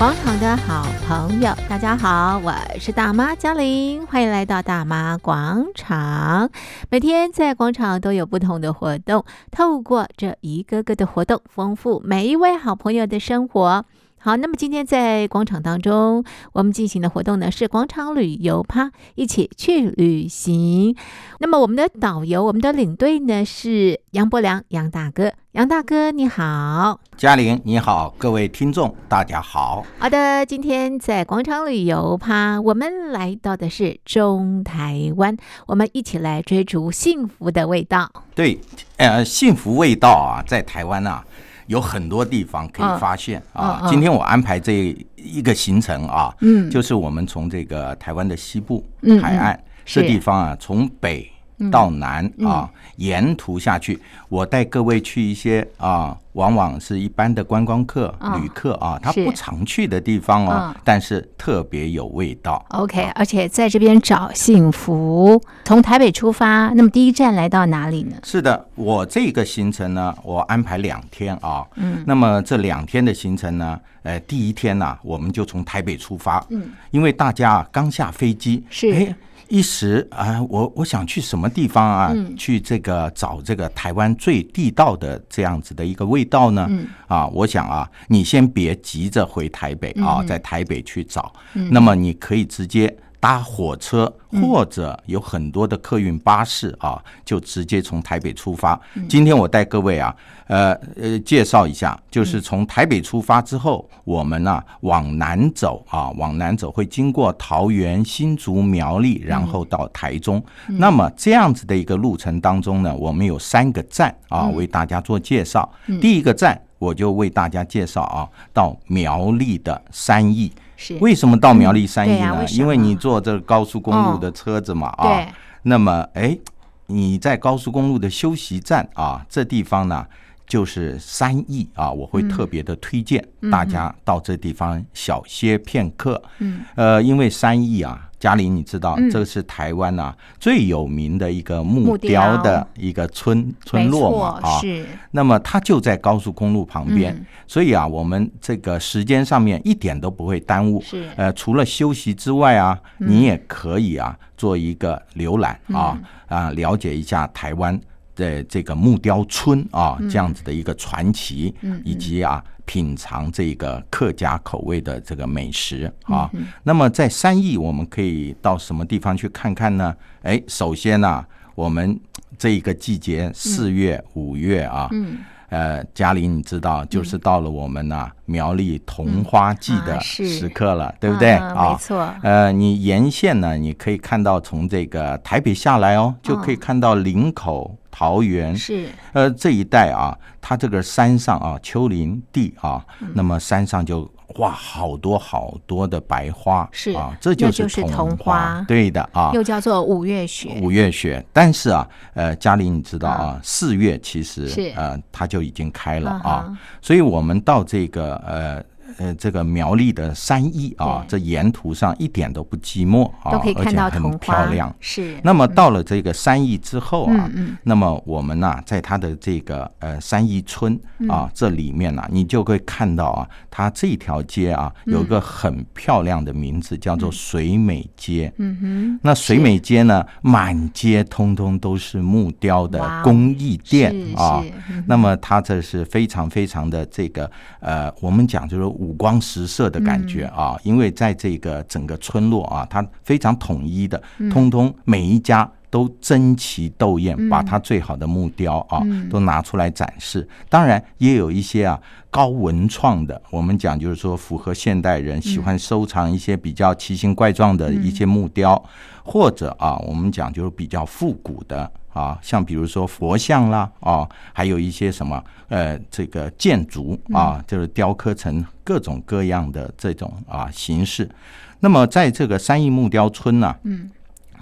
广场的好朋友，大家好，我是大妈嘉玲，欢迎来到大妈广场。每天在广场都有不同的活动，透过这一个个的活动，丰富每一位好朋友的生活。好，那么今天在广场当中，我们进行的活动呢是广场旅游趴，一起去旅行。那么我们的导游，我们的领队呢是杨伯良，杨大哥，杨大哥你好，嘉玲你好，各位听众大家好。好的，今天在广场旅游趴，我们来到的是中台湾，我们一起来追逐幸福的味道。对，呃，幸福味道啊，在台湾啊。有很多地方可以发现啊！今天我安排这一个行程啊，嗯，就是我们从这个台湾的西部海岸这地方啊，从北到南啊，沿途下去，我带各位去一些啊，往往是一般的观光客、旅客啊，他不常去的地方哦，但是特别有味道。OK，而且在这边找幸福。从台北出发，那么第一站来到哪里呢？是的，我这个行程呢，我安排两天啊。嗯。那么这两天的行程呢，呃，第一天呢，我们就从台北出发。嗯。因为大家刚下飞机。是。一时啊，我我想去什么地方啊？嗯、去这个找这个台湾最地道的这样子的一个味道呢？嗯、啊，我想啊，你先别急着回台北啊，在台北去找，嗯、那么你可以直接。搭火车或者有很多的客运巴士啊，就直接从台北出发。今天我带各位啊，呃呃，介绍一下，就是从台北出发之后，我们呢往南走啊，往南走会经过桃园、新竹、苗栗，然后到台中。那么这样子的一个路程当中呢，我们有三个站啊，为大家做介绍。第一个站我就为大家介绍啊，到苗栗的三义。为什么到苗栗三义呢？嗯、因为你坐这高速公路的车子嘛，哦、啊，那么哎，你在高速公路的休息站啊，这地方呢就是三义啊，我会特别的推荐大家到这地方小歇片刻。嗯，呃，因为三义啊。嘉玲，你知道这个是台湾呐最有名的一个木雕的一个村村落嘛啊，是。那么它就在高速公路旁边，所以啊，我们这个时间上面一点都不会耽误。是。呃，除了休息之外啊，你也可以啊做一个浏览啊啊，了解一下台湾的这个木雕村啊这样子的一个传奇，以及啊。品尝这个客家口味的这个美食啊，那么在三义我们可以到什么地方去看看呢？哎，首先呢，我们这一个季节四月、五月啊，呃，嘉玲你知道，就是到了我们呢苗栗桐花季的时刻了，对不对啊？没错。呃，你沿线呢，你可以看到从这个台北下来哦，就可以看到林口。桃园。是。呃这一带啊，它这个山上啊，丘陵地啊，嗯、那么山上就哇好多好多的白花是啊，这就是桐花，对的啊，又叫做五月雪。五月雪，但是啊，呃，嘉玲你知道啊，四、嗯、月其实是。呃它就已经开了啊，啊所以我们到这个呃。呃，这个苗栗的三义啊，这沿途上一点都不寂寞啊，而且很漂亮。是。那么到了这个三义之后啊，那么我们呢，在它的这个呃三义村啊这里面呢，你就会看到啊，它这条街啊有一个很漂亮的名字，叫做水美街。嗯哼。那水美街呢，满街通通都是木雕的工艺店啊。那么它这是非常非常的这个呃，我们讲就是。五光十色的感觉啊，因为在这个整个村落啊，它非常统一的，通通每一家都争奇斗艳，把它最好的木雕啊都拿出来展示。当然也有一些啊高文创的，我们讲就是说符合现代人喜欢收藏一些比较奇形怪状的一些木雕，或者啊我们讲就是比较复古的。啊，像比如说佛像啦，啊，还有一些什么，呃，这个建筑啊，就是雕刻成各种各样的这种啊形式。那么，在这个三义木雕村呢，啊，嗯，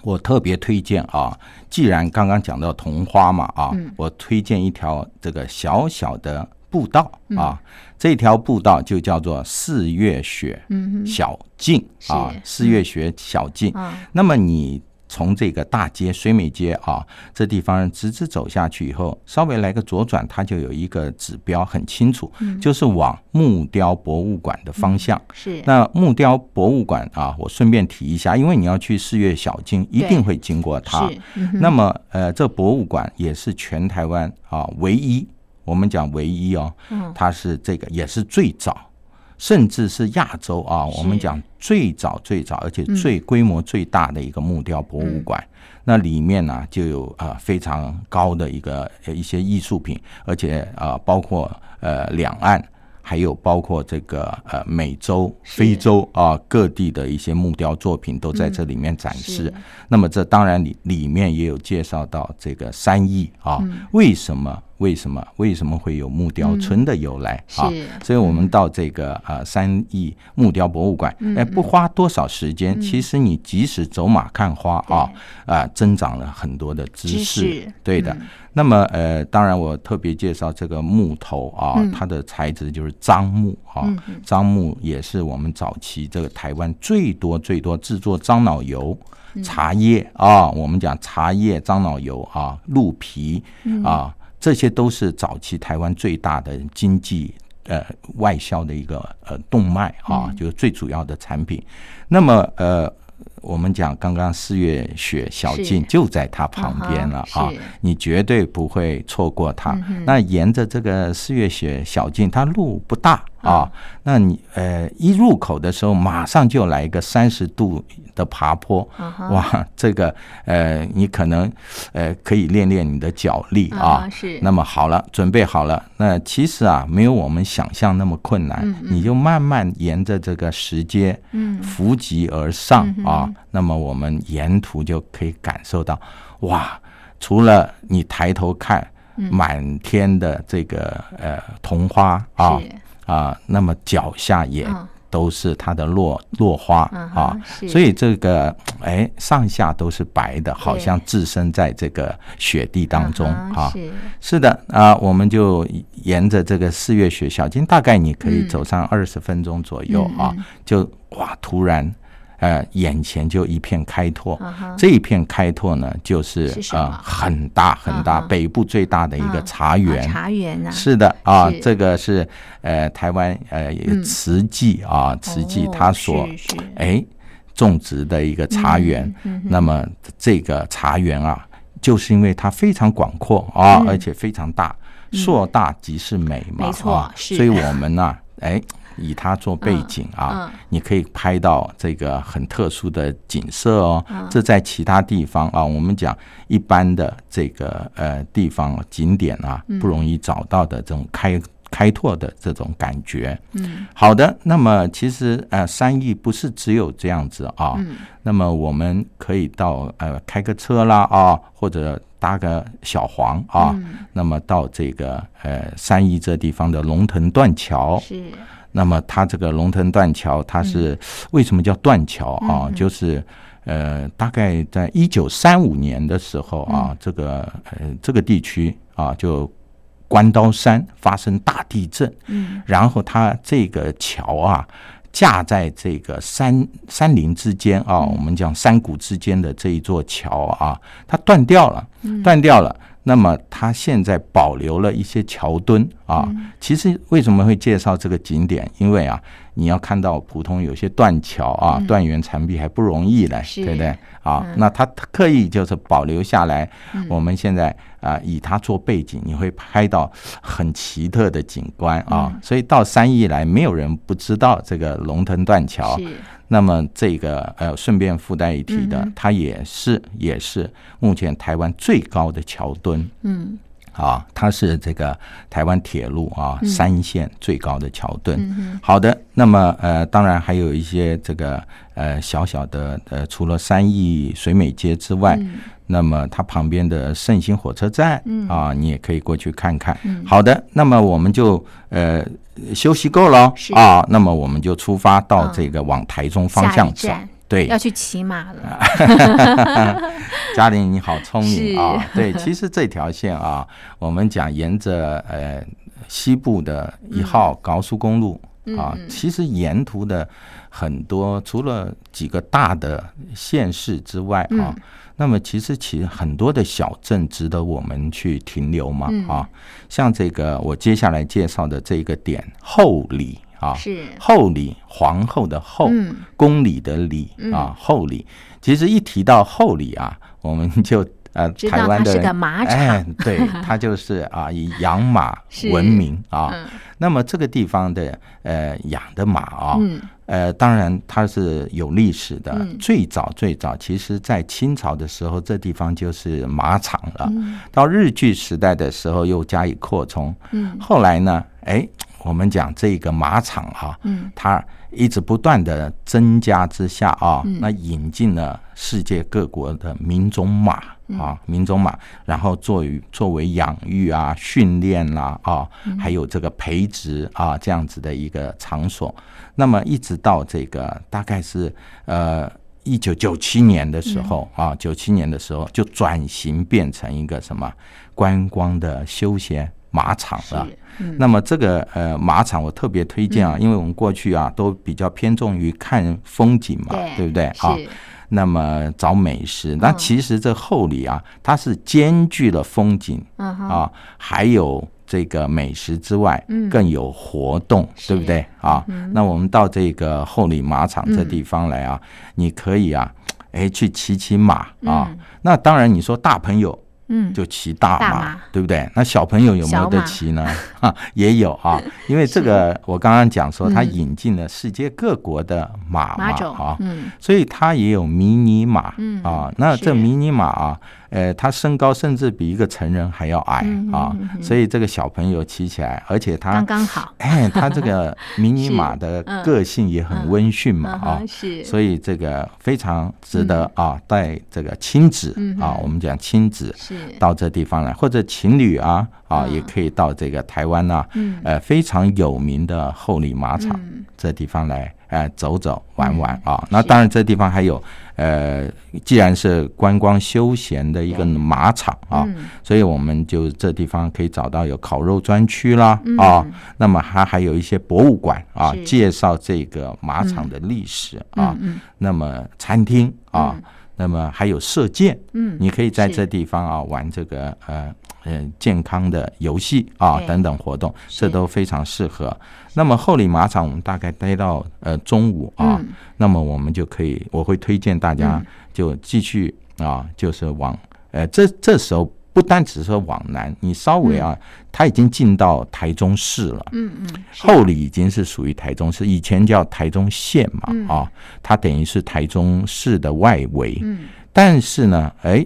我特别推荐啊，既然刚刚讲到桐花嘛，啊，我推荐一条这个小小的步道啊，这条步道就叫做四月雪小径啊，四月雪小径。那么你。从这个大街水美街啊，这地方直直走下去以后，稍微来个左转，它就有一个指标很清楚，嗯、就是往木雕博物馆的方向。嗯、是。那木雕博物馆啊，我顺便提一下，因为你要去四月小径，一定会经过它。嗯、那么呃，这博物馆也是全台湾啊唯一，我们讲唯一哦，它是这个也是最早。甚至是亚洲啊，我们讲最早最早，而且最规模最大的一个木雕博物馆，那里面呢就有啊非常高的一个一些艺术品，而且啊包括呃两岸。还有包括这个呃美洲、非洲啊各地的一些木雕作品都在这里面展示。嗯、那么这当然里里面也有介绍到这个三义啊，嗯、为什么为什么为什么会有木雕村的由来、嗯、啊？所以我们到这个呃三义木雕博物馆，哎、嗯，不花多少时间，嗯、其实你即使走马看花啊啊，增长了很多的知识。对的。嗯那么，呃，当然，我特别介绍这个木头啊，嗯、它的材质就是樟木啊。樟、嗯、木也是我们早期这个台湾最多最多制作樟脑油、嗯、茶叶啊。我们讲茶叶、樟脑油啊、鹿皮啊，这些都是早期台湾最大的经济呃外销的一个呃动脉啊，嗯、就是最主要的产品。那么，呃。我们讲刚刚四月雪小径就在它旁边了啊，你绝对不会错过它。嗯、那沿着这个四月雪小径，它路不大。啊，那你呃一入口的时候，马上就来一个三十度的爬坡，哇，这个呃你可能呃可以练练你的脚力啊。是。那么好了，准备好了，那其实啊没有我们想象那么困难，你就慢慢沿着这个石阶，嗯，扶级而上啊。那么我们沿途就可以感受到，哇，除了你抬头看满天的这个呃桐花啊。啊，那么脚下也都是它的落落花啊，所以这个哎上下都是白的，好像置身在这个雪地当中啊。是。的啊，我们就沿着这个四月雪小径，大概你可以走上二十分钟左右啊，就哇突然。呃，眼前就一片开拓，这一片开拓呢，就是呃很大很大，北部最大的一个茶园。茶园啊，是的啊，这个是呃台湾呃慈济啊，慈济他所哎种植的一个茶园。那么这个茶园啊，就是因为它非常广阔啊，而且非常大，硕大即是美嘛，没错，所以我们呢，哎。以它做背景啊，你可以拍到这个很特殊的景色哦。这在其他地方啊，我们讲一般的这个呃地方景点啊，不容易找到的这种开开拓的这种感觉。嗯，好的。那么其实呃三义不是只有这样子啊。那么我们可以到呃开个车啦啊，或者搭个小黄啊。那么到这个呃三义这地方的龙腾断桥是。那么它这个龙腾断桥，它是为什么叫断桥啊？就是呃，大概在一九三五年的时候啊，这个呃这个地区啊，就关刀山发生大地震，嗯，然后它这个桥啊架在这个山山林之间啊，我们讲山谷之间的这一座桥啊，它断掉了，断掉了。那么它现在保留了一些桥墩啊，其实为什么会介绍这个景点？因为啊，你要看到普通有些断桥啊、断垣残壁还不容易嘞，对不对？啊，那它刻意就是保留下来。我们现在啊，以它做背景，你会拍到很奇特的景观啊。所以到三义来，没有人不知道这个龙腾断桥。那么这个呃，顺便附带一提的，它也是也是目前台湾最高的桥墩。嗯，啊，它是这个台湾铁路啊三线最高的桥墩。嗯、好的，那么呃，当然还有一些这个呃小小的呃，除了三义水美街之外。嗯那么它旁边的胜兴火车站，嗯啊，你也可以过去看看。嗯，好的，那么我们就呃休息够了啊，那么我们就出发到这个往台中方向走。对，要去骑马了。嘉玲你好聪明啊！对，其实这条线啊，我们讲沿着呃西部的一号高速公路。啊。其实沿途的很多，除了几个大的县市之外啊，那么其实其实很多的小镇值得我们去停留嘛啊。像这个我接下来介绍的这个点后里啊，是后礼皇后的后，宫里的礼啊，后礼。其实一提到后礼啊，我们就。呃，台湾的哎，对，它就是啊，以养马闻名啊。嗯、那么这个地方的呃养的马啊，嗯、呃，当然它是有历史的。嗯、最早最早，其实在清朝的时候，这地方就是马场了。嗯、到日据时代的时候，又加以扩充。嗯、后来呢，哎，我们讲这个马场哈、啊，嗯、它。一直不断的增加之下啊，那引进了世界各国的民种马啊，民种马，然后作为作为养育啊、训练啦啊，还有这个培植啊这样子的一个场所。那么一直到这个大概是呃一九九七年的时候啊，九七年的时候就转型变成一个什么观光的休闲。马场了，嗯、那么这个呃马场我特别推荐啊，嗯、因为我们过去啊都比较偏重于看风景嘛，对，对不对？啊？那么找美食，那其实这后里啊，它是兼具了风景、嗯、啊，还有这个美食之外，更有活动，嗯、对不对？啊？嗯、那我们到这个后里马场这地方来啊，嗯、你可以啊，哎去骑骑马啊。嗯、那当然你说大朋友。嗯，就骑大马，对不对？那小朋友有没有得骑呢？哈 马，也有啊，因为这个我刚刚讲说，他引进了世界各国的马嘛，啊，嗯，所以他也有迷你马，嗯啊，那这迷你马啊。呃，他身高甚至比一个成人还要矮啊，所以这个小朋友骑起来，而且他刚刚好，哎，他这个迷你马 的个性也很温驯嘛啊，是，所以这个非常值得啊，带这个亲子啊，我们讲亲子到这地方来，或者情侣啊啊，也可以到这个台湾呐，呃，非常有名的后里马场这地方来。呃，走走玩玩啊，那当然这地方还有，呃，既然是观光休闲的一个马场啊，所以我们就这地方可以找到有烤肉专区啦啊，那么它还有一些博物馆啊，介绍这个马场的历史啊，那么餐厅啊，那么还有射箭，嗯，你可以在这地方啊玩这个呃。嗯，健康的游戏啊，等等活动，这都非常适合。那么后里马场，我们大概待到呃中午啊，那么我们就可以，我会推荐大家就继续啊，就是往呃这这时候不单只是往南，你稍微啊，它已经进到台中市了。嗯嗯，后里已经是属于台中市，以前叫台中县嘛啊，它等于是台中市的外围。嗯，但是呢，哎。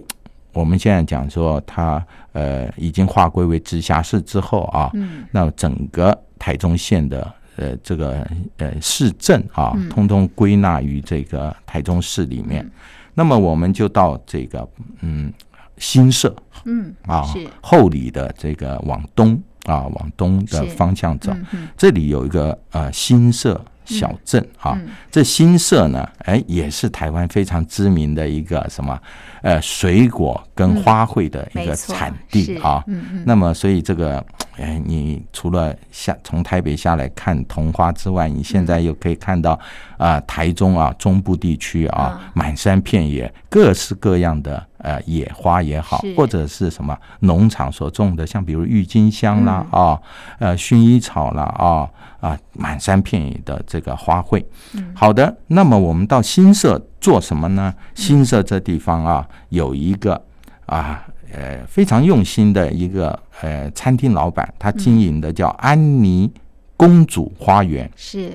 我们现在讲说，它呃已经划归为直辖市之后啊，嗯、那整个台中县的呃这个呃市镇啊，通通归纳于这个台中市里面。嗯、那么我们就到这个嗯新社，嗯啊后里的这个往东啊往东的方向走，这里有一个呃新社。小镇啊，这新社呢，哎，也是台湾非常知名的一个什么，呃，水果跟花卉的一个产地啊。那么，所以这个，哎，你除了下从台北下来看桐花之外，你现在又可以看到啊、呃，台中啊，中部地区啊，满山遍野，各式各样的呃野花也好，或者是什么农场所种的，像比如郁金香啦啊，嗯、呃，薰衣草啦啊。啊，满山遍野的这个花卉。好的，那么我们到新社做什么呢？新社这地方啊，有一个啊，呃，非常用心的一个呃餐厅老板，他经营的叫安妮公主花园。是。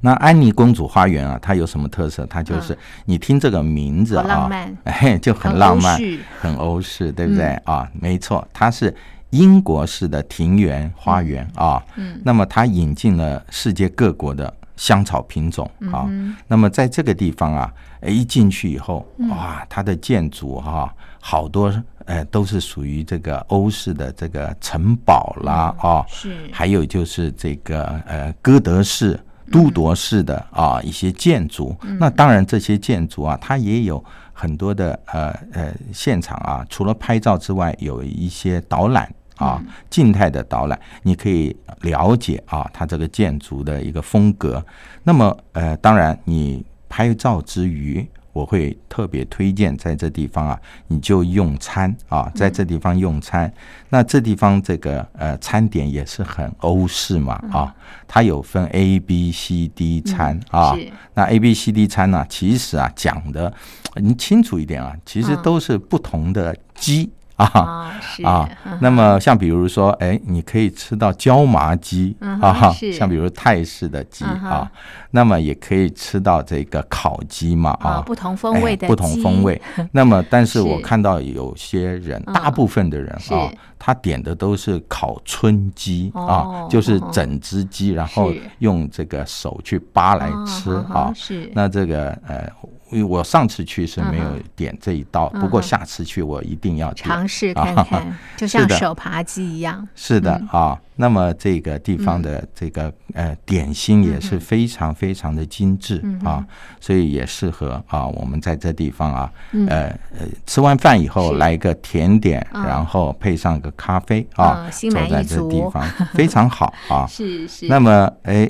那安妮公主花园啊，它有什么特色？它就是你听这个名字啊，哎，就很浪漫，很欧式，对不对啊？没错，它是。英国式的庭园花园啊，嗯，那么它引进了世界各国的香草品种啊，那么在这个地方啊，一进去以后，哇，它的建筑哈，好多呃都是属于这个欧式的这个城堡啦啊，是，还有就是这个呃哥德式、都铎式的啊一些建筑，那当然这些建筑啊，它也有很多的呃呃现场啊，除了拍照之外，有一些导览。啊，静态的导览，你可以了解啊，它这个建筑的一个风格。那么呃，当然你拍照之余。我会特别推荐在这地方啊，你就用餐啊，在这地方用餐。嗯、那这地方这个呃餐点也是很欧式嘛啊，它有分 A、B、C、D 餐啊。那 A、B、C、D 餐呢，其实啊讲的你清楚一点啊，其实都是不同的鸡。啊啊，那么像比如说，哎，你可以吃到椒麻鸡啊，像比如泰式的鸡啊，那么也可以吃到这个烤鸡嘛啊，不同风味的不同风味。那么，但是我看到有些人，大部分的人啊，他点的都是烤春鸡啊，就是整只鸡，然后用这个手去扒来吃啊。是，那这个呃。因为我上次去是没有点这一道，不过下次去我一定要尝试 看看，就像手扒鸡一样。是的啊，那么这个地方的这个呃点心也是非常非常的精致啊，所以也适合啊我们在这地方啊，呃呃吃完饭以后来一个甜点，然后配上个咖啡啊，走在这地方非常好啊。是是。那么哎，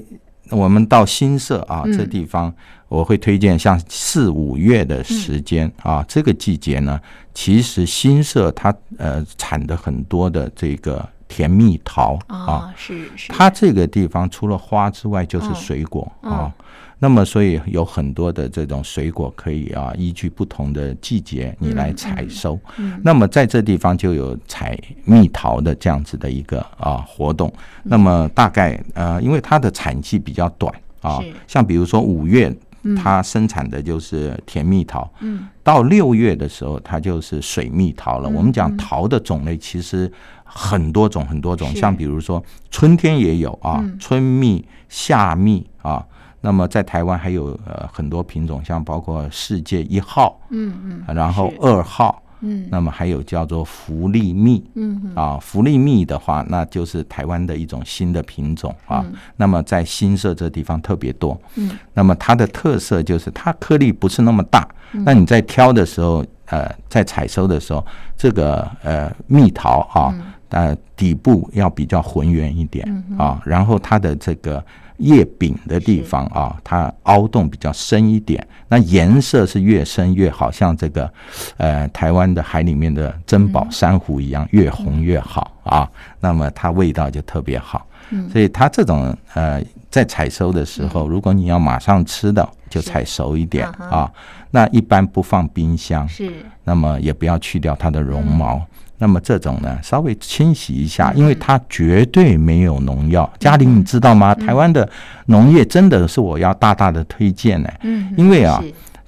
我们到新社啊这地方。我会推荐像四五月的时间啊，这个季节呢，其实新社它呃产的很多的这个甜蜜桃啊，是是，它这个地方除了花之外就是水果啊，那么所以有很多的这种水果可以啊，依据不同的季节你来采收，那么在这地方就有采蜜桃的这样子的一个啊活动，那么大概呃，因为它的产季比较短啊，像比如说五月。它生产的就是甜蜜桃，嗯，到六月的时候，它就是水蜜桃了。我们讲桃的种类其实很多种很多种，像比如说春天也有啊，春蜜、夏蜜啊。那么在台湾还有呃很多品种，像包括世界一号，嗯嗯，然后二号。嗯，那么还有叫做福利蜜，嗯啊，福利蜜的话，那就是台湾的一种新的品种啊。那么在新社这地方特别多，嗯，那么它的特色就是它颗粒不是那么大，那你在挑的时候，呃，在采收的时候，这个呃蜜桃啊，呃底部要比较浑圆一点啊，然后它的这个。叶柄的地方啊，它凹洞比较深一点，那颜色是越深越好，像这个呃台湾的海里面的珍宝珊瑚一样，越红越好啊。那么它味道就特别好，所以它这种呃在采收的时候，如果你要马上吃的，就采熟一点啊。那一般不放冰箱，是，那么也不要去掉它的绒毛。那么这种呢，稍微清洗一下，因为它绝对没有农药。嘉玲，你知道吗？台湾的农业真的是我要大大的推荐呢。嗯，因为啊，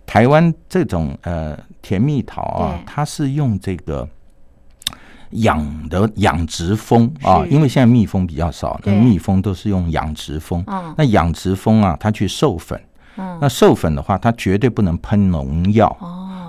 台湾这种呃甜蜜桃啊，它是用这个养的养殖蜂啊，因为现在蜜蜂比较少，那蜜蜂都是用养殖蜂。那养殖蜂啊，它去授粉，那授粉的话，它绝对不能喷农药。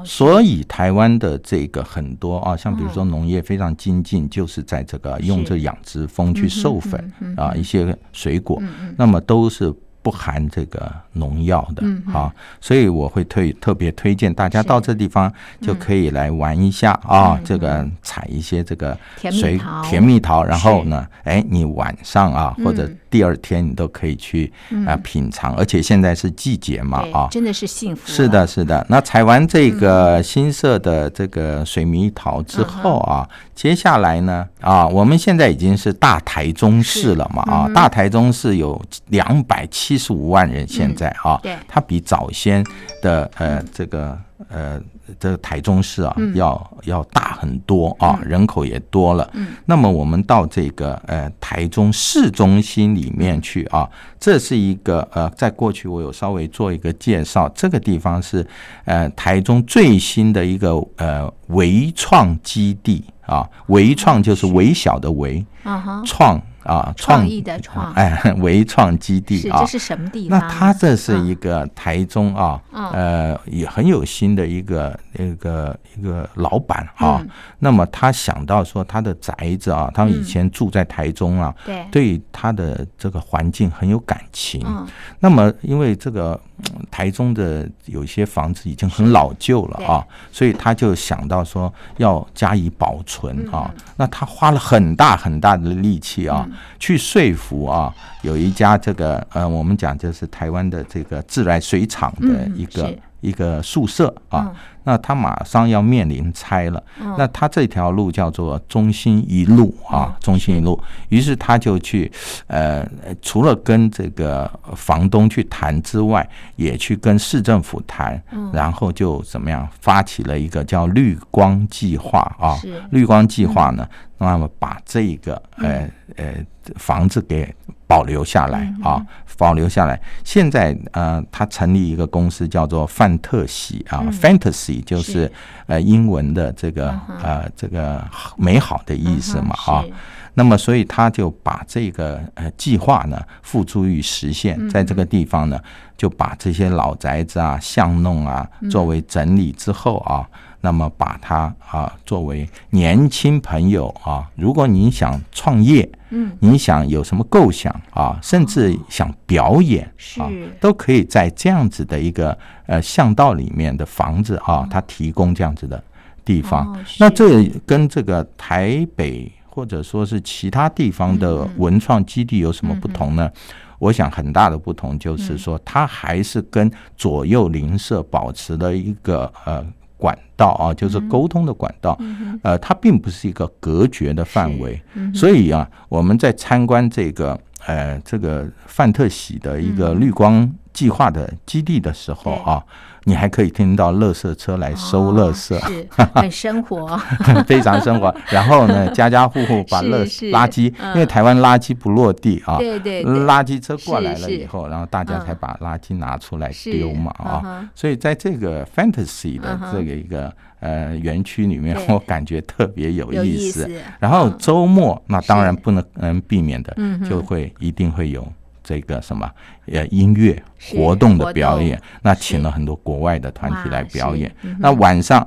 所以台湾的这个很多啊，像比如说农业非常精进，就是在这个用这养殖蜂去授粉啊，一些水果，那么都是。不含这个农药的啊，所以我会推特别推荐大家到这地方就可以来玩一下啊，这个采一些这个水甜蜜桃，然后呢，哎，你晚上啊或者第二天你都可以去啊品尝，而且现在是季节嘛啊，真的是幸福。是的，是的。那采完这个新色的这个水蜜桃之后啊，接下来呢啊，我们现在已经是大台中市了嘛啊，大台中市有两百七。七十五万人现在啊，它比早先的呃这个呃这个台中市啊要要大很多啊，人口也多了。那么我们到这个呃台中市中心里面去啊，这是一个呃在过去我有稍微做一个介绍，这个地方是呃台中最新的一个呃微创基地啊，微创就是微小的微，创。啊，创意的创，哎，微创基地啊，这是什么地方？那它这是一个台中啊，呃，也很有心的一个一个一个老板啊。那么他想到说，他的宅子啊，他们以前住在台中啊，对，对他的这个环境很有感情。那么因为这个台中的有些房子已经很老旧了啊，所以他就想到说要加以保存啊。那他花了很大很大的力气啊，去说服啊，有一家这个呃，我们讲就是台湾的这个自来水厂的一个一个宿舍啊。那他马上要面临拆了，那他这条路叫做中心一路啊，中心一路。于是他就去，呃，除了跟这个房东去谈之外，也去跟市政府谈，然后就怎么样发起了一个叫绿光计划啊。绿光计划呢，那么把这个呃呃房子给保留下来啊。保留下来。现在呃，他成立一个公司，叫做范特西啊，Fantasy 就是呃英文的这个呃这个美好的意思嘛啊。那么所以他就把这个呃计划呢付诸于实现，在这个地方呢就把这些老宅子啊、巷弄啊作为整理之后啊。那么把它啊作为年轻朋友啊，如果你想创业，嗯，你想有什么构想啊，甚至想表演啊，都可以在这样子的一个呃巷道里面的房子啊，它提供这样子的地方。那这跟这个台北或者说是其他地方的文创基地有什么不同呢？我想很大的不同就是说，它还是跟左右邻舍保持了一个呃。管道啊，就是沟通的管道，呃，它并不是一个隔绝的范围，所以啊，我们在参观这个呃这个范特喜的一个绿光计划的基地的时候啊。你还可以听到垃圾车来收垃圾，是 很生活，非常生活。然后呢，家家户户把垃 垃圾，因为台湾垃圾不落地啊，对对，垃圾车过来了以后，然后大家才把垃圾拿出来丢嘛啊。所以在这个 Fantasy 的这个一个呃园区里面，我感觉特别有意思。然后周末那当然不能能避免的，就会一定会有。这个什么呃音乐活动的表演，那请了很多国外的团体来表演。那晚上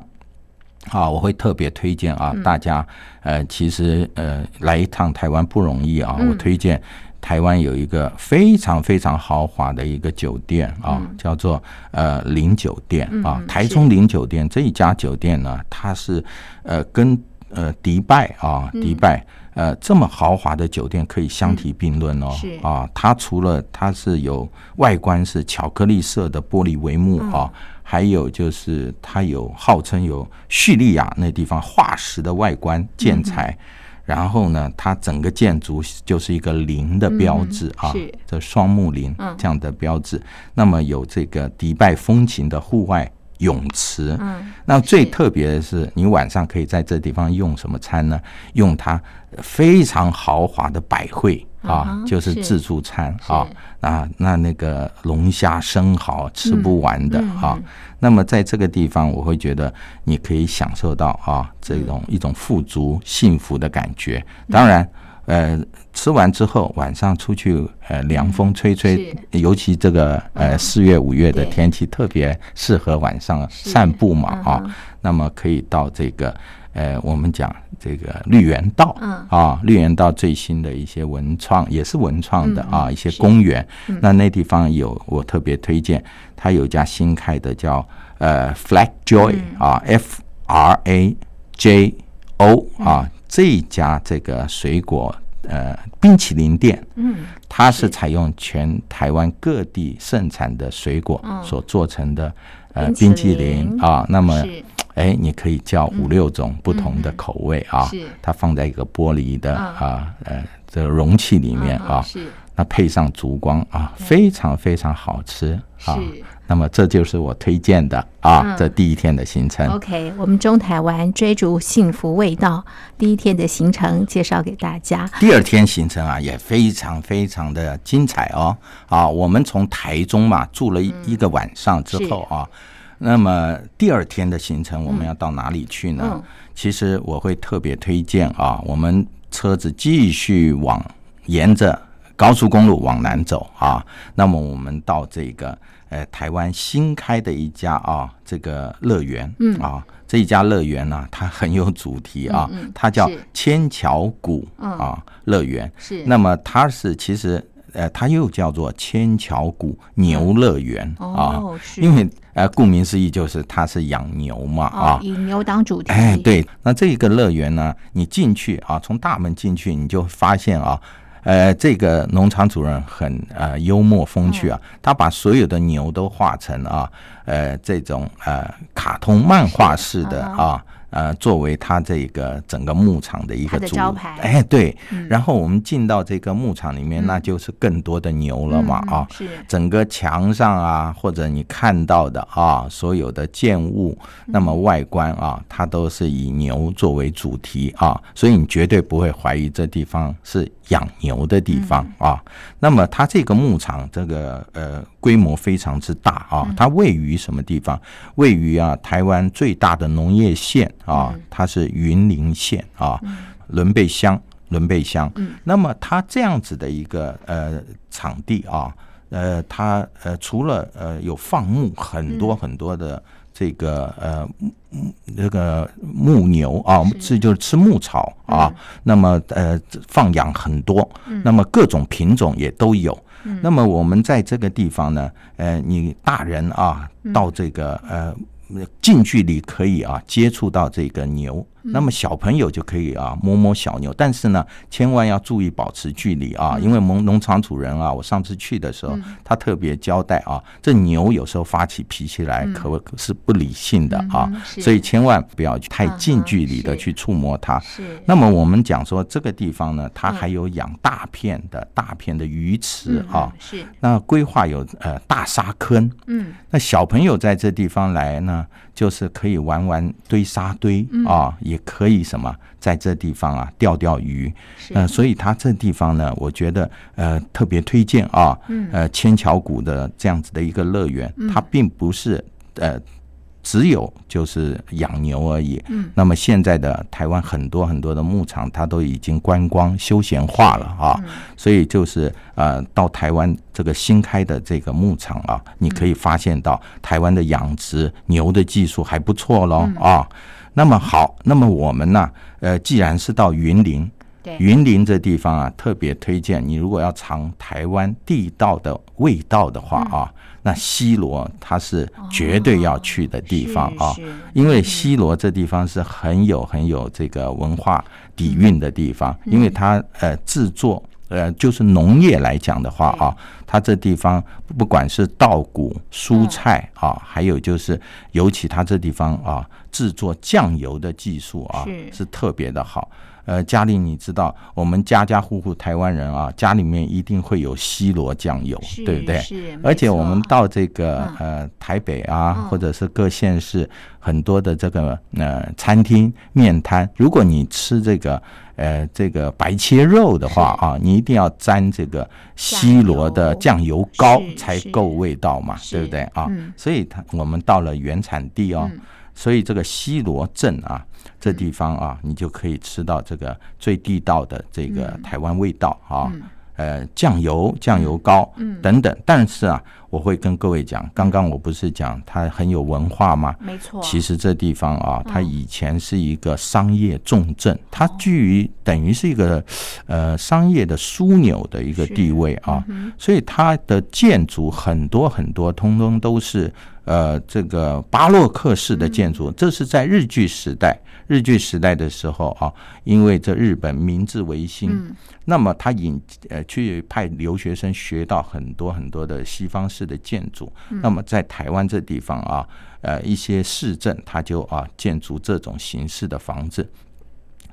啊，我会特别推荐啊，大家呃，其实呃来一趟台湾不容易啊。我推荐台湾有一个非常非常豪华的一个酒店啊，叫做呃林酒店啊，台中林酒店这一家酒店呢，它是呃跟呃迪拜啊迪拜。呃，这么豪华的酒店可以相提并论哦。是啊，它除了它是有外观是巧克力色的玻璃帷幕啊，还有就是它有号称有叙利亚那地方化石的外观建材，然后呢，它整个建筑就是一个林的标志啊，这双木林这样的标志。那么有这个迪拜风情的户外。泳池，嗯，那最特别的是，你晚上可以在这地方用什么餐呢？用它非常豪华的百汇啊，就是自助餐啊，那那那个龙虾生蚝吃不完的啊。那么在这个地方，我会觉得你可以享受到啊这种一种富足幸福的感觉。当然。呃，吃完之后晚上出去，呃，凉风吹吹，尤其这个呃四月五月的天气特别适合晚上散步嘛啊。那么可以到这个呃，我们讲这个绿园道啊，绿园道最新的一些文创也是文创的啊，一些公园。那那地方有我特别推荐，它有一家新开的叫呃 Flag Joy 啊，F R A J O 啊。这一家这个水果呃冰淇淋店，嗯，它是采用全台湾各地盛产的水果所做成的呃冰淇淋啊。那么，哎，你可以叫五六种不同的口味啊。它放在一个玻璃的啊呃这个容器里面啊。那配上烛光啊，非常非常好吃啊。那么这就是我推荐的啊，嗯、这第一天的行程。OK，我们中台湾追逐幸福味道，第一天的行程介绍给大家。第二天行程啊，也非常非常的精彩哦。啊，我们从台中嘛住了一个晚上之后啊，嗯、那么第二天的行程我们要到哪里去呢？嗯、其实我会特别推荐啊，我们车子继续往沿着高速公路往南走啊，那么我们到这个呃台湾新开的一家啊这个乐园，嗯。啊这一家乐园呢，它很有主题啊，它叫千桥谷啊乐园，是。那么它是其实。呃，它又叫做千桥谷牛乐园、嗯、啊，哦、因为呃，顾名思义就是它是养牛嘛、哦、啊，以牛当主题。哎，对，那这个乐园呢，你进去啊，从大门进去，你就发现啊，呃，这个农场主人很呃幽默风趣啊，他把所有的牛都画成啊，呃，这种呃卡通漫画式的啊。呃，作为它这个整个牧场的一个主招牌，哎，对，嗯、然后我们进到这个牧场里面，嗯、那就是更多的牛了嘛，啊、嗯，是整个墙上啊，或者你看到的啊，所有的建物，那么外观啊，它都是以牛作为主题啊，所以你绝对不会怀疑这地方是养牛的地方啊。那么它这个牧场，这个呃。规模非常之大啊！它位于什么地方？位于啊台湾最大的农业县啊，它是云林县啊，仑背乡，仑背乡。那么它这样子的一个呃场地啊，呃，它呃除了呃有放牧很多很多的这个呃这个牧牛啊，这就是吃牧草啊。那么呃放养很多，那么各种品种也都有。那么我们在这个地方呢，呃，你大人啊，到这个呃。近距离可以啊接触到这个牛，那么小朋友就可以啊摸摸小牛，但是呢，千万要注意保持距离啊，因为农农场主人啊，我上次去的时候，他特别交代啊，这牛有时候发起脾气来，可是不理性的啊，所以千万不要太近距离的去触摸它。那么我们讲说这个地方呢，它还有养大片的大片的鱼池啊，是。那规划有呃大沙坑，嗯，那小朋友在这地方来呢。就是可以玩玩堆沙堆啊，也可以什么在这地方啊钓钓鱼，呃，所以它这地方呢，我觉得呃特别推荐啊，呃千桥谷的这样子的一个乐园，它并不是呃。只有就是养牛而已。嗯，那么现在的台湾很多很多的牧场，它都已经观光休闲化了啊。所以就是呃，到台湾这个新开的这个牧场啊，你可以发现到台湾的养殖牛的技术还不错喽啊。那么好，那么我们呢，呃，既然是到云林，云林这地方啊，特别推荐你，如果要尝台湾地道的味道的话啊。那西螺它是绝对要去的地方啊，因为西螺这地方是很有很有这个文化底蕴的地方，因为它呃制作呃就是农业来讲的话啊，它这地方不管是稻谷、蔬菜啊，还有就是尤其它这地方啊制作酱油的技术啊是特别的好。呃，家里，你知道我们家家户户台湾人啊，家里面一定会有西螺酱油，对不对？是。而且我们到这个呃台北啊，或者是各县市很多的这个呃餐厅面摊，如果你吃这个呃这个白切肉的话啊，你一定要沾这个西螺的酱油膏才够味道嘛，对不对啊？所以它我们到了原产地哦。所以这个西螺镇啊，这地方啊，你就可以吃到这个最地道的这个台湾味道啊，呃，酱油、酱油膏等等。但是啊，我会跟各位讲，刚刚我不是讲它很有文化吗？没错。其实这地方啊，它以前是一个商业重镇，它居于等于是一个呃商业的枢纽的一个地位啊，所以它的建筑很多很多，通通都是。呃，这个巴洛克式的建筑，这是在日据时代，日据时代的时候啊，因为这日本明治维新，那么他引呃去派留学生学到很多很多的西方式的建筑，那么在台湾这地方啊，呃一些市镇它就啊建筑这种形式的房子，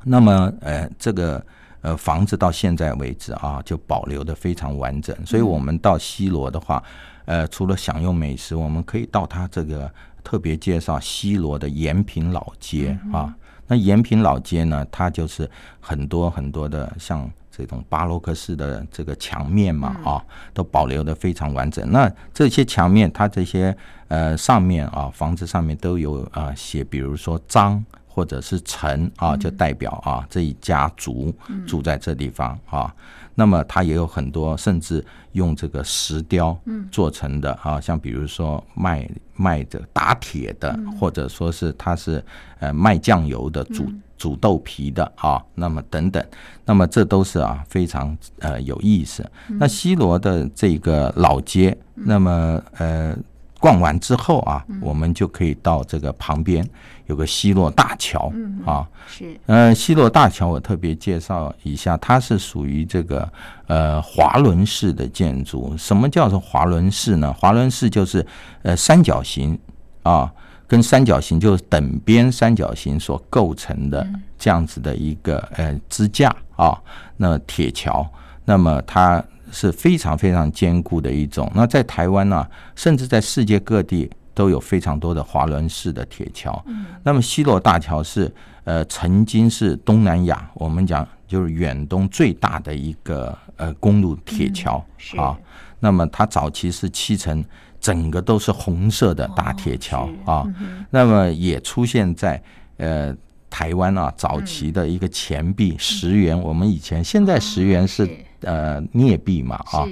那么呃这个呃房子到现在为止啊就保留的非常完整，所以我们到西罗的话。呃，除了享用美食，我们可以到它这个特别介绍西罗的延平老街啊。那延平老街呢，它就是很多很多的像这种巴洛克式的这个墙面嘛啊，都保留的非常完整。那这些墙面，它这些呃上面啊，房子上面都有啊写，比如说张或者是陈啊，就代表啊这一家族住在这地方啊。那么它也有很多，甚至用这个石雕做成的啊，像比如说卖卖的打铁的，或者说是它是呃卖酱油的煮煮豆皮的啊，那么等等，那么这都是啊非常呃有意思。那西罗的这个老街，那么呃。逛完之后啊，我们就可以到这个旁边有个西洛大桥啊。是，呃，西洛大桥我特别介绍一下，它是属于这个呃滑轮式的建筑。什么叫做滑轮式呢？滑轮式就是呃三角形啊，跟三角形就是等边三角形所构成的这样子的一个呃支架啊，那铁桥，那么它。是非常非常坚固的一种。那在台湾呢、啊，甚至在世界各地都有非常多的滑轮式的铁桥。嗯。那么西罗大桥是呃曾经是东南亚我们讲就是远东最大的一个呃公路铁桥、嗯、啊。那么它早期是漆成整个都是红色的大铁桥、哦、啊、嗯。那么也出现在呃台湾啊早期的一个钱币十元、嗯，我们以前现在十元是。呃，镍币嘛，啊，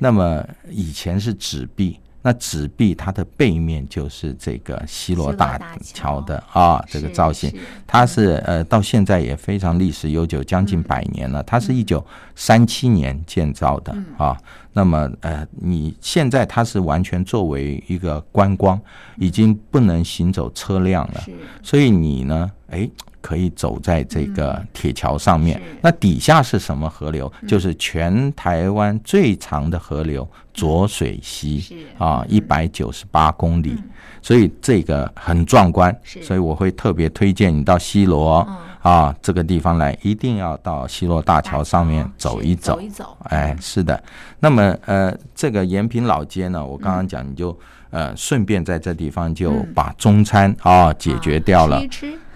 那么以前是纸币，那纸币它的背面就是这个西罗大桥的啊，这个造型，它是呃到现在也非常历史悠久，将近百年了。它是一九三七年建造的啊，那么呃，你现在它是完全作为一个观光，已经不能行走车辆了，所以你呢，哎。可以走在这个铁桥上面，嗯，那底下是什么河流？就是全台湾最长的河流浊水溪，啊，一百九十八公里，所以这个很壮观。所以我会特别推荐你到西螺啊这个地方来，一定要到西罗大桥上面走一走。走一走，哎，是的。那么呃，这个延平老街呢，我刚刚讲，你就呃顺便在这地方就把中餐啊解决掉了。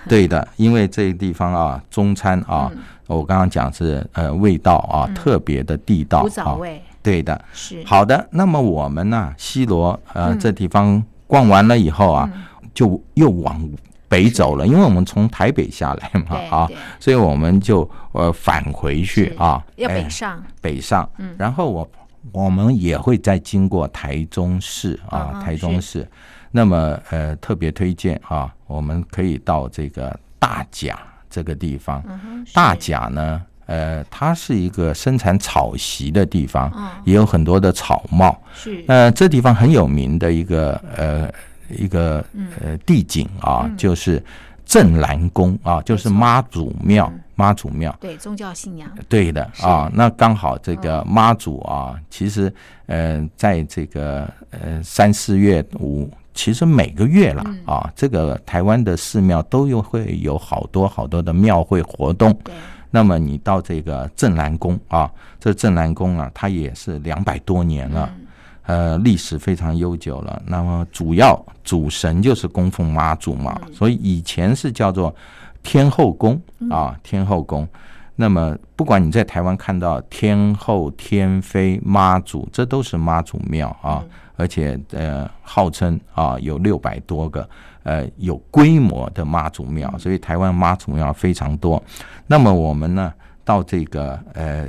对的，因为这个地方啊，中餐啊，嗯、我刚刚讲是呃味道啊、嗯、特别的地道啊，对的，是。好的。那么我们呢，西罗呃、嗯、这地方逛完了以后啊，嗯、就又往北走了，因为我们从台北下来嘛啊，所以我们就呃返回去啊，要北上，北上，嗯，然后我我们也会再经过台中市啊，嗯、台中市。那么呃，特别推荐啊，我们可以到这个大甲这个地方。大甲呢，呃，它是一个生产草席的地方，也有很多的草帽。是。呃，这地方很有名的一个呃一个呃地景啊，就是镇南宫啊，就是妈祖庙，妈祖庙。对，宗教信仰。对的啊，那刚好这个妈祖啊，其实呃，在这个呃三四月五。其实每个月啦啊，这个台湾的寺庙都有会有好多好多的庙会活动。那么你到这个镇南宫啊，这镇南宫啊，它也是两百多年了，呃，历史非常悠久了。那么主要主神就是供奉妈祖嘛，所以以前是叫做天后宫啊，天后宫。那么不管你在台湾看到天后、天妃、妈祖，这都是妈祖庙啊。而且呃，号称啊有六百多个呃有规模的妈祖庙，所以台湾妈祖庙非常多。那么我们呢，到这个呃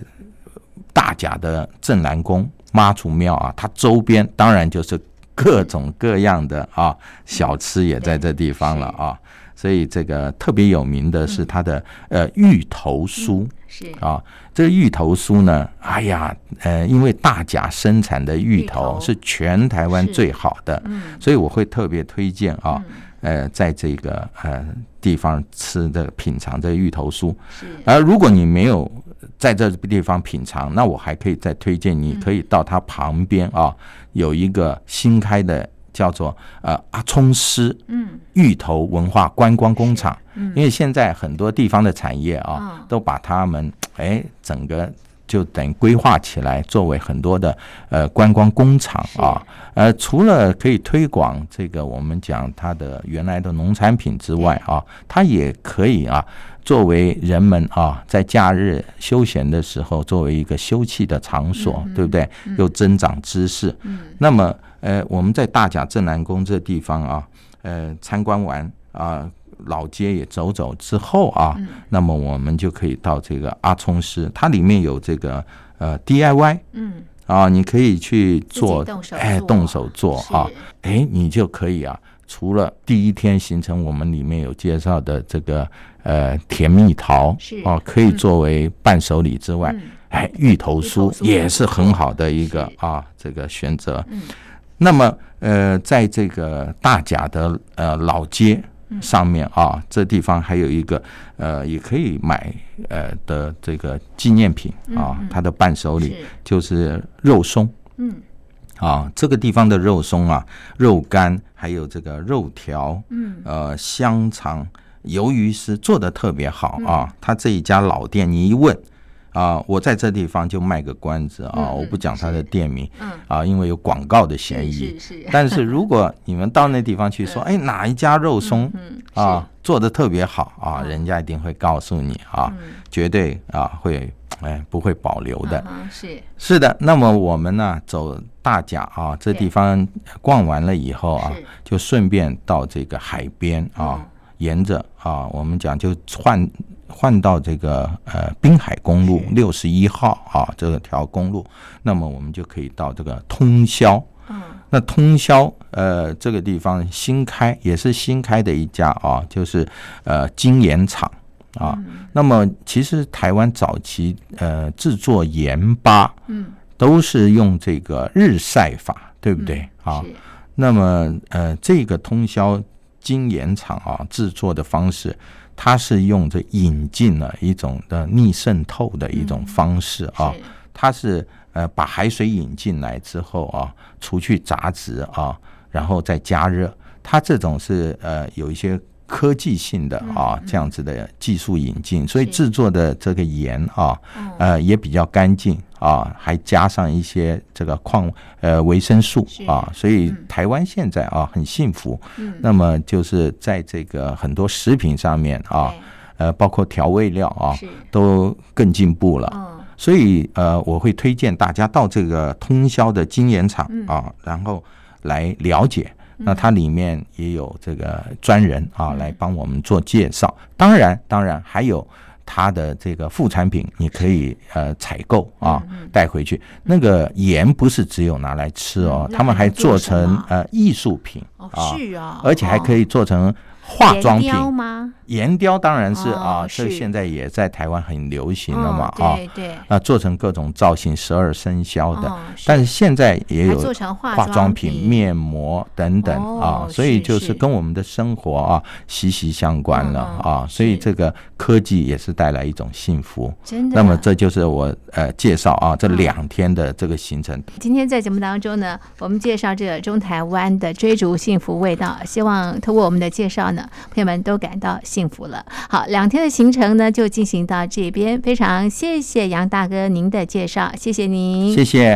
大甲的镇南宫妈祖庙啊，它周边当然就是各种各样的啊小吃也在这地方了啊。所以这个特别有名的是它的呃芋头酥。是。啊，这个芋头酥呢，哎呀，呃，因为大甲生产的芋头是全台湾最好的，嗯，所以我会特别推荐啊，呃，在这个呃地方吃的品尝这个芋头酥。是，而如果你没有在这个地方品尝，那我还可以再推荐你，可以到它旁边啊，有一个新开的。叫做呃阿聪师嗯芋头文化观光工厂，嗯，因为现在很多地方的产业啊，都把他们哎整个就等于规划起来，作为很多的呃观光工厂啊，呃除了可以推广这个我们讲它的原来的农产品之外啊，它也可以啊作为人们啊在假日休闲的时候作为一个休憩的场所，对不对？又增长知识，嗯，那么。呃，我们在大甲镇南宫这地方啊，呃，参观完啊，老街也走走之后啊，嗯、那么我们就可以到这个阿聪师，它里面有这个呃 DIY，嗯，啊，你可以去做，做哎，动手做是。啊，哎，你就可以啊，除了第一天行程我们里面有介绍的这个呃甜蜜桃是。啊，可以作为伴手礼之外，嗯、哎，芋头酥也是很好的一个啊这个选择。嗯、那么呃，在这个大甲的呃老街。上面啊，这地方还有一个呃，也可以买呃的这个纪念品啊，它的伴手礼就是肉松。嗯，啊，这个地方的肉松啊，肉干还有这个肉条，嗯，呃，香肠、鱿鱼丝做的特别好啊。他这一家老店，你一问。啊，我在这地方就卖个关子啊，我不讲他的店名，啊，因为有广告的嫌疑。但是如果你们到那地方去说，哎，哪一家肉松啊做的特别好啊，人家一定会告诉你啊，绝对啊会哎不会保留的。是是的，那么我们呢走大甲啊，这地方逛完了以后啊，就顺便到这个海边啊，沿着啊，我们讲就换。换到这个呃滨海公路六十一号啊，这条公路，那么我们就可以到这个通霄。嗯，那通霄呃这个地方新开，也是新开的一家啊，就是呃金盐厂啊。那么其实台湾早期呃制作盐巴，嗯，都是用这个日晒法，对不对啊？那么呃这个通宵精盐厂啊制作的方式。它是用这引进了一种的逆渗透的一种方式啊，它是呃把海水引进来之后啊，除去杂质啊，然后再加热，它这种是呃有一些。科技性的啊，这样子的技术引进，所以制作的这个盐啊，呃，也比较干净啊，还加上一些这个矿呃维生素啊，所以台湾现在啊很幸福。那么就是在这个很多食品上面啊，呃，包括调味料啊，都更进步了。所以呃，我会推荐大家到这个通宵的精盐厂啊，然后来了解。那它里面也有这个专人啊，来帮我们做介绍。当然，当然还有它的这个副产品，你可以呃采购啊，带回去。那个盐不是只有拿来吃哦，他们还做成呃艺术品啊，是啊，而且还可以做成。化妆品吗？岩雕当然是啊，这现在也在台湾很流行了嘛啊，对对啊，做成各种造型，十二生肖的。但是现在也有做成化妆品、面膜等等啊，所以就是跟我们的生活啊息息相关了啊。所以这个科技也是带来一种幸福。真的。那么这就是我呃介绍啊这两天的这个行程。今天在节目当中呢，我们介绍这个中台湾的追逐幸福味道，希望通过我们的介绍朋友们都感到幸福了。好，两天的行程呢，就进行到这边。非常谢谢杨大哥您的介绍，谢谢您，谢谢。